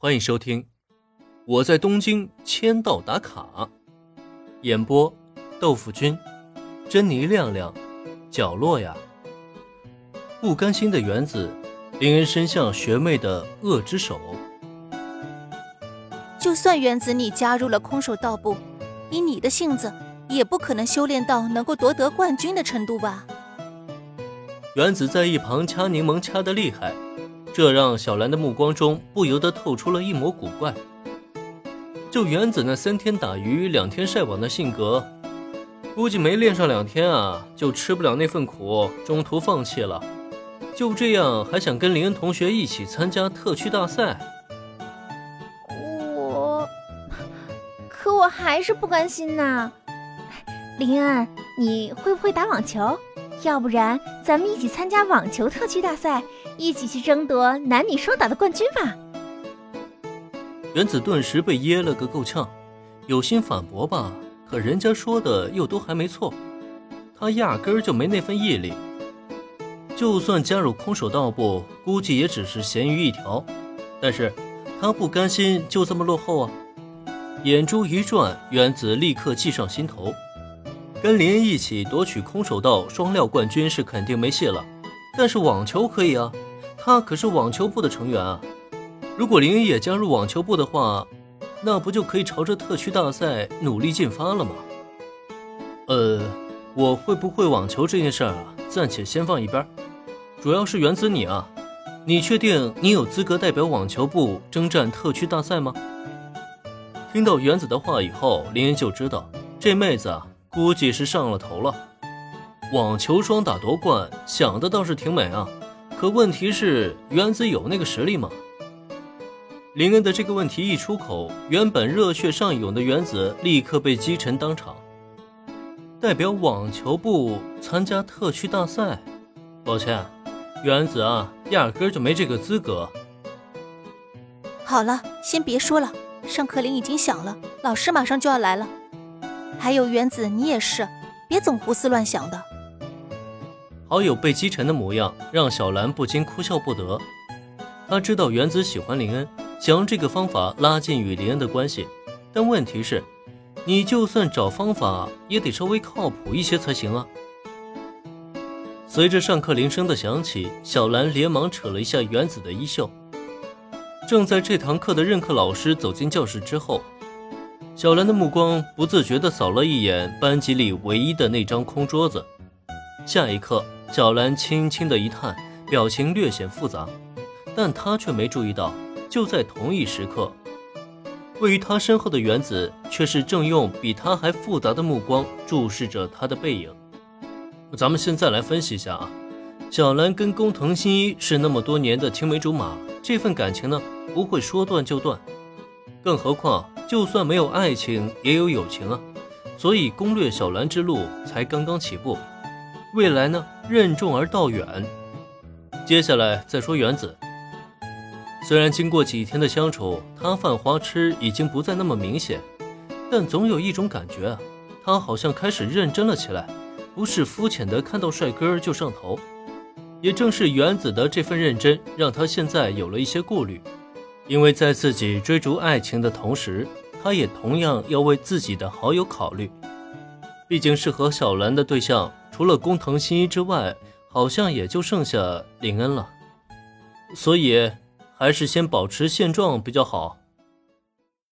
欢迎收听《我在东京签到打卡》，演播：豆腐君、珍妮亮亮、角落呀。不甘心的原子，令人伸向学妹的恶之手。就算原子你加入了空手道部，以你的性子，也不可能修炼到能够夺得冠军的程度吧？原子在一旁掐柠檬掐的厉害。这让小兰的目光中不由得透出了一抹古怪。就原子那三天打鱼两天晒网的性格，估计没练上两天啊，就吃不了那份苦，中途放弃了。就这样还想跟林恩同学一起参加特区大赛？我，可我还是不甘心呐。林恩，你会不会打网球？要不然咱们一起参加网球特区大赛。一起去争夺男女双打的冠军吧！原子顿时被噎了个够呛，有心反驳吧，可人家说的又都还没错，他压根儿就没那份毅力。就算加入空手道部，估计也只是咸鱼一条。但是他不甘心就这么落后啊！眼珠一转，原子立刻计上心头，跟林恩一起夺取空手道双料冠军是肯定没戏了，但是网球可以啊！他可是网球部的成员啊！如果林恩也加入网球部的话，那不就可以朝着特区大赛努力进发了吗？呃，我会不会网球这件事儿啊，暂且先放一边。主要是原子你啊，你确定你有资格代表网球部征战特区大赛吗？听到原子的话以后，林恩就知道这妹子啊，估计是上了头了。网球双打夺冠，想的倒是挺美啊。可问题是，原子有那个实力吗？林恩的这个问题一出口，原本热血上涌的原子立刻被击沉当场。代表网球部参加特区大赛，抱歉，原子啊，压根就没这个资格。好了，先别说了，上课铃已经响了，老师马上就要来了。还有原子，你也是，别总胡思乱想的。好友被击沉的模样，让小兰不禁哭笑不得。她知道原子喜欢林恩，想用这个方法拉近与林恩的关系。但问题是，你就算找方法，也得稍微靠谱一些才行啊。随着上课铃声的响起，小兰连忙扯了一下原子的衣袖。正在这堂课的任课老师走进教室之后，小兰的目光不自觉地扫了一眼班级里唯一的那张空桌子，下一刻。小兰轻轻的一叹，表情略显复杂，但她却没注意到，就在同一时刻，位于她身后的原子却是正用比她还复杂的目光注视着她的背影。咱们现在来分析一下啊，小兰跟工藤新一是那么多年的青梅竹马，这份感情呢不会说断就断，更何况就算没有爱情，也有友情啊，所以攻略小兰之路才刚刚起步。未来呢，任重而道远。接下来再说原子。虽然经过几天的相处，他犯花痴已经不再那么明显，但总有一种感觉啊，他好像开始认真了起来，不是肤浅的看到帅哥就上头。也正是原子的这份认真，让他现在有了一些顾虑，因为在自己追逐爱情的同时，他也同样要为自己的好友考虑。毕竟是和小兰的对象。除了工藤新一之外，好像也就剩下林恩了，所以还是先保持现状比较好。